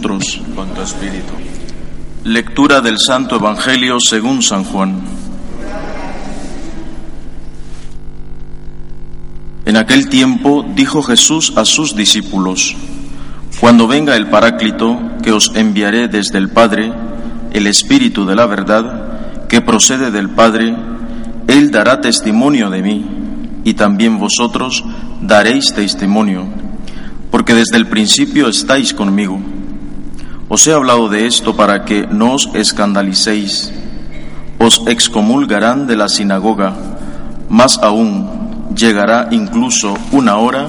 con tu espíritu. Lectura del Santo Evangelio según San Juan. En aquel tiempo dijo Jesús a sus discípulos, Cuando venga el Paráclito que os enviaré desde el Padre, el Espíritu de la verdad, que procede del Padre, Él dará testimonio de mí, y también vosotros daréis testimonio, porque desde el principio estáis conmigo. Os he hablado de esto para que no os escandalicéis. Os excomulgarán de la sinagoga. Más aún, llegará incluso una hora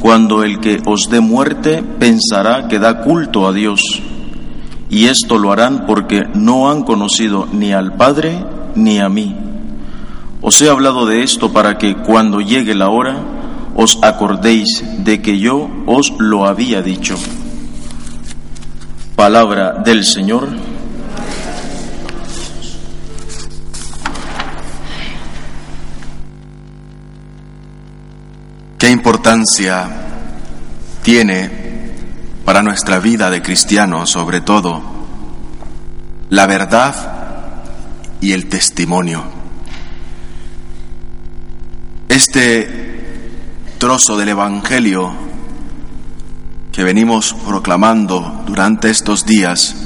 cuando el que os dé muerte pensará que da culto a Dios. Y esto lo harán porque no han conocido ni al Padre ni a mí. Os he hablado de esto para que cuando llegue la hora os acordéis de que yo os lo había dicho. Palabra del Señor. ¿Qué importancia tiene para nuestra vida de cristiano, sobre todo, la verdad y el testimonio? Este trozo del Evangelio que venimos proclamando durante estos días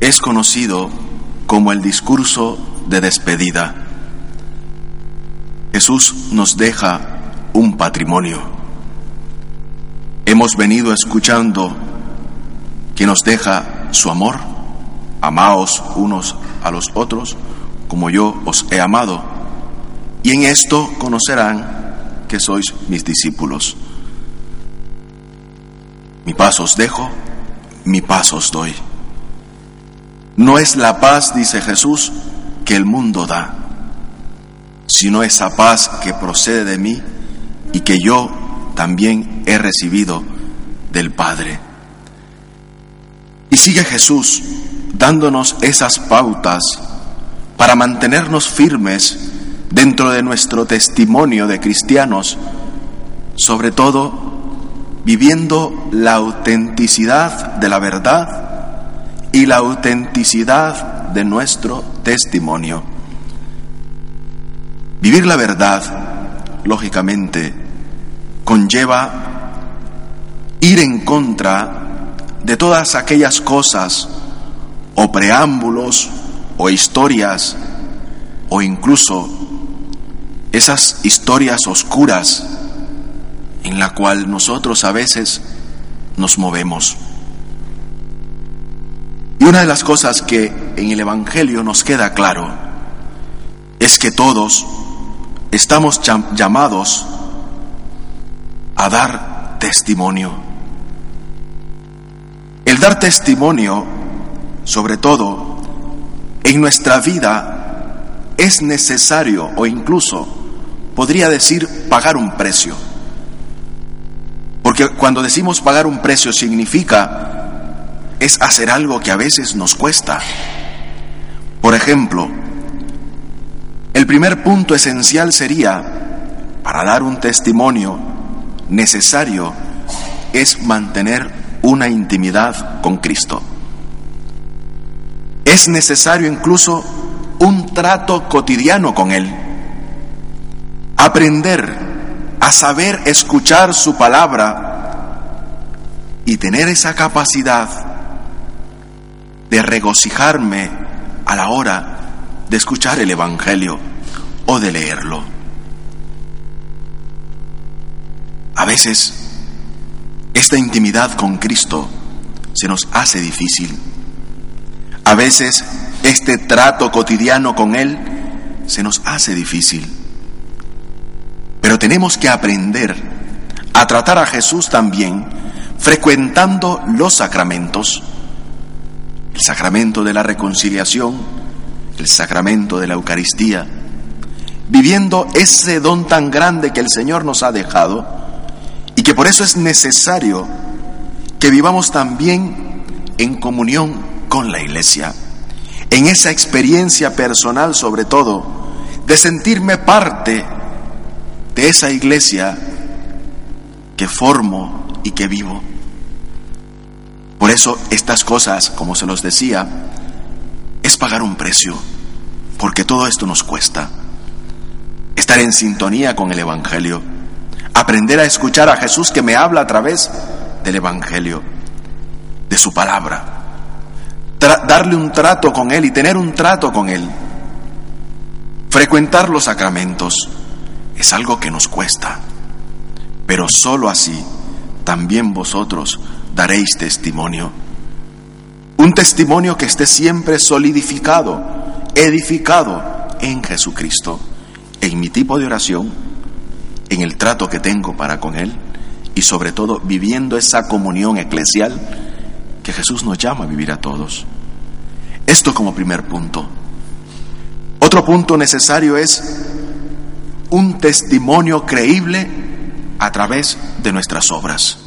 es conocido como el discurso de despedida. Jesús nos deja un patrimonio. Hemos venido escuchando que nos deja su amor. Amaos unos a los otros como yo os he amado. Y en esto conocerán que sois mis discípulos. Mi paz os dejo, mi paz os doy. No es la paz, dice Jesús, que el mundo da, sino esa paz que procede de mí y que yo también he recibido del Padre. Y sigue Jesús dándonos esas pautas para mantenernos firmes dentro de nuestro testimonio de cristianos, sobre todo viviendo la autenticidad de la verdad y la autenticidad de nuestro testimonio. Vivir la verdad, lógicamente, conlleva ir en contra de todas aquellas cosas o preámbulos o historias o incluso esas historias oscuras en la cual nosotros a veces nos movemos. Y una de las cosas que en el Evangelio nos queda claro es que todos estamos llamados a dar testimonio. El dar testimonio, sobre todo, en nuestra vida es necesario o incluso podría decir pagar un precio. Porque cuando decimos pagar un precio significa es hacer algo que a veces nos cuesta. Por ejemplo, el primer punto esencial sería, para dar un testimonio necesario, es mantener una intimidad con Cristo. Es necesario incluso un trato cotidiano con Él. Aprender a saber escuchar su palabra y tener esa capacidad de regocijarme a la hora de escuchar el Evangelio o de leerlo. A veces esta intimidad con Cristo se nos hace difícil. A veces este trato cotidiano con Él se nos hace difícil. Tenemos que aprender a tratar a Jesús también frecuentando los sacramentos. El sacramento de la reconciliación, el sacramento de la Eucaristía, viviendo ese don tan grande que el Señor nos ha dejado y que por eso es necesario que vivamos también en comunión con la Iglesia, en esa experiencia personal sobre todo, de sentirme parte de esa iglesia que formo y que vivo. Por eso estas cosas, como se los decía, es pagar un precio, porque todo esto nos cuesta. Estar en sintonía con el Evangelio, aprender a escuchar a Jesús que me habla a través del Evangelio, de su palabra, darle un trato con Él y tener un trato con Él. Frecuentar los sacramentos es algo que nos cuesta, pero sólo así también vosotros daréis testimonio. Un testimonio que esté siempre solidificado, edificado en Jesucristo, en mi tipo de oración, en el trato que tengo para con Él y sobre todo viviendo esa comunión eclesial que Jesús nos llama a vivir a todos. Esto como primer punto. Otro punto necesario es un testimonio creíble a través de nuestras obras.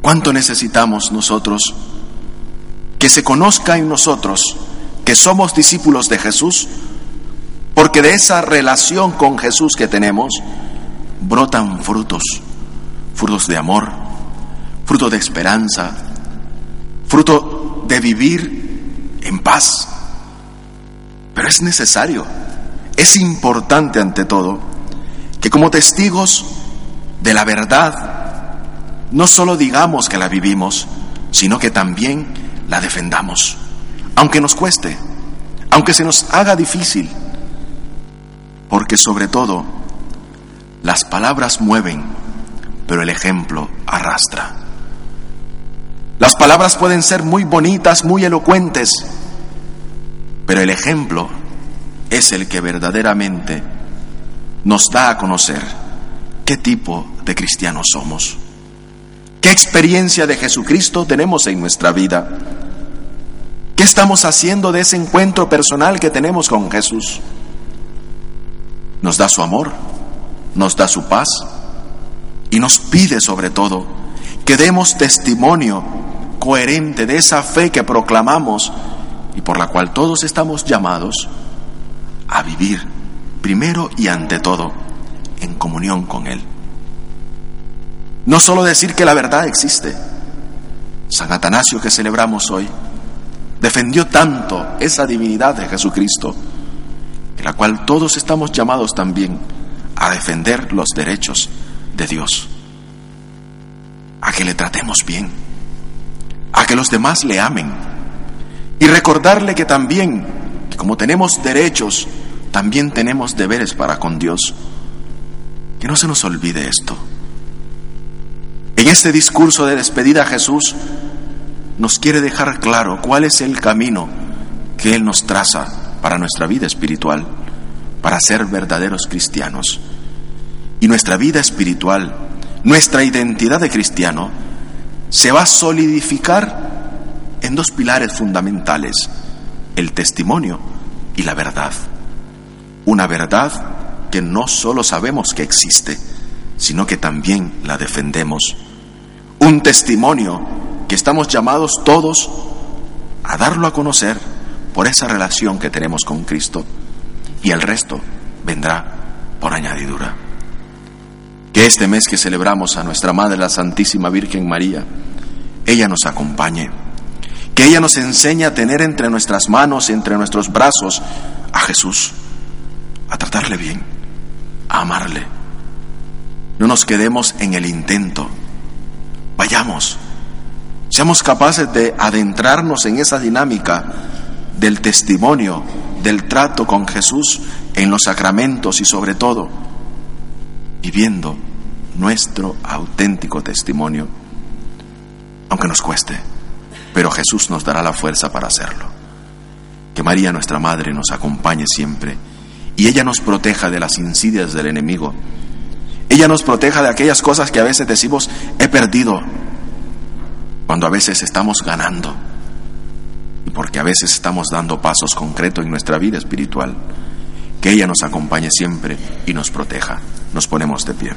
¿Cuánto necesitamos nosotros que se conozca en nosotros que somos discípulos de Jesús? Porque de esa relación con Jesús que tenemos brotan frutos, frutos de amor, fruto de esperanza, fruto de vivir en paz. Pero es necesario, es importante ante todo, que como testigos de la verdad, no solo digamos que la vivimos, sino que también la defendamos, aunque nos cueste, aunque se nos haga difícil, porque sobre todo las palabras mueven, pero el ejemplo arrastra. Las palabras pueden ser muy bonitas, muy elocuentes, pero el ejemplo es el que verdaderamente nos da a conocer qué tipo de cristianos somos, qué experiencia de Jesucristo tenemos en nuestra vida, qué estamos haciendo de ese encuentro personal que tenemos con Jesús. Nos da su amor, nos da su paz y nos pide sobre todo que demos testimonio coherente de esa fe que proclamamos y por la cual todos estamos llamados a vivir primero y ante todo en comunión con Él. No solo decir que la verdad existe. San Atanasio que celebramos hoy defendió tanto esa divinidad de Jesucristo, en la cual todos estamos llamados también a defender los derechos de Dios, a que le tratemos bien a que los demás le amen y recordarle que también, como tenemos derechos, también tenemos deberes para con Dios. Que no se nos olvide esto. En este discurso de despedida Jesús nos quiere dejar claro cuál es el camino que Él nos traza para nuestra vida espiritual, para ser verdaderos cristianos. Y nuestra vida espiritual, nuestra identidad de cristiano, se va a solidificar en dos pilares fundamentales, el testimonio y la verdad. Una verdad que no solo sabemos que existe, sino que también la defendemos. Un testimonio que estamos llamados todos a darlo a conocer por esa relación que tenemos con Cristo y el resto vendrá por añadidura. Que este mes que celebramos a nuestra Madre la Santísima Virgen María, ella nos acompañe. Que ella nos enseñe a tener entre nuestras manos, entre nuestros brazos, a Jesús, a tratarle bien, a amarle. No nos quedemos en el intento. Vayamos, seamos capaces de adentrarnos en esa dinámica del testimonio, del trato con Jesús en los sacramentos y sobre todo viviendo nuestro auténtico testimonio, aunque nos cueste, pero Jesús nos dará la fuerza para hacerlo. Que María, nuestra Madre, nos acompañe siempre y ella nos proteja de las insidias del enemigo. Ella nos proteja de aquellas cosas que a veces decimos, he perdido, cuando a veces estamos ganando y porque a veces estamos dando pasos concretos en nuestra vida espiritual. Que ella nos acompañe siempre y nos proteja. Nos ponemos de pie.